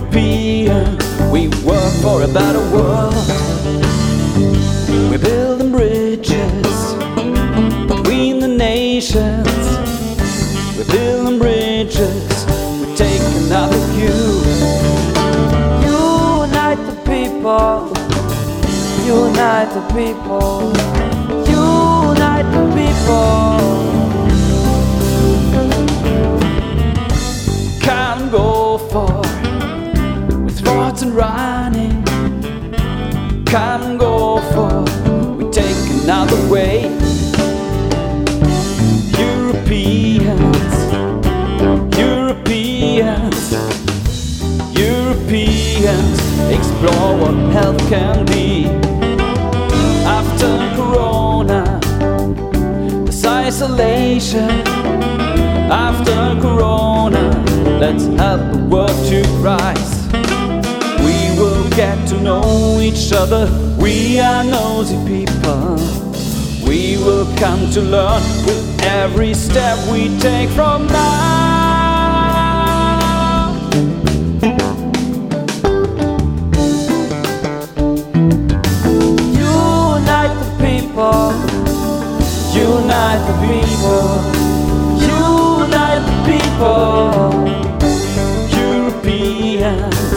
European. We work for a better world. We're building bridges between the nations. We're building bridges. We take another view. you. Unite the people. Unite the people. Unite the people. Can't go far and running. Come and go for we take another way. Europeans, Europeans, Europeans, explore what health can be. After Corona, this isolation. After Corona, let's help the world to rise. Get to know each other. We are nosy people. We will come to learn with every step we take from now. Unite the people, Unite the people, unite the people. Europeans,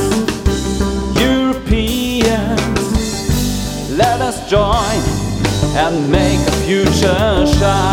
Let us join and make a future shine.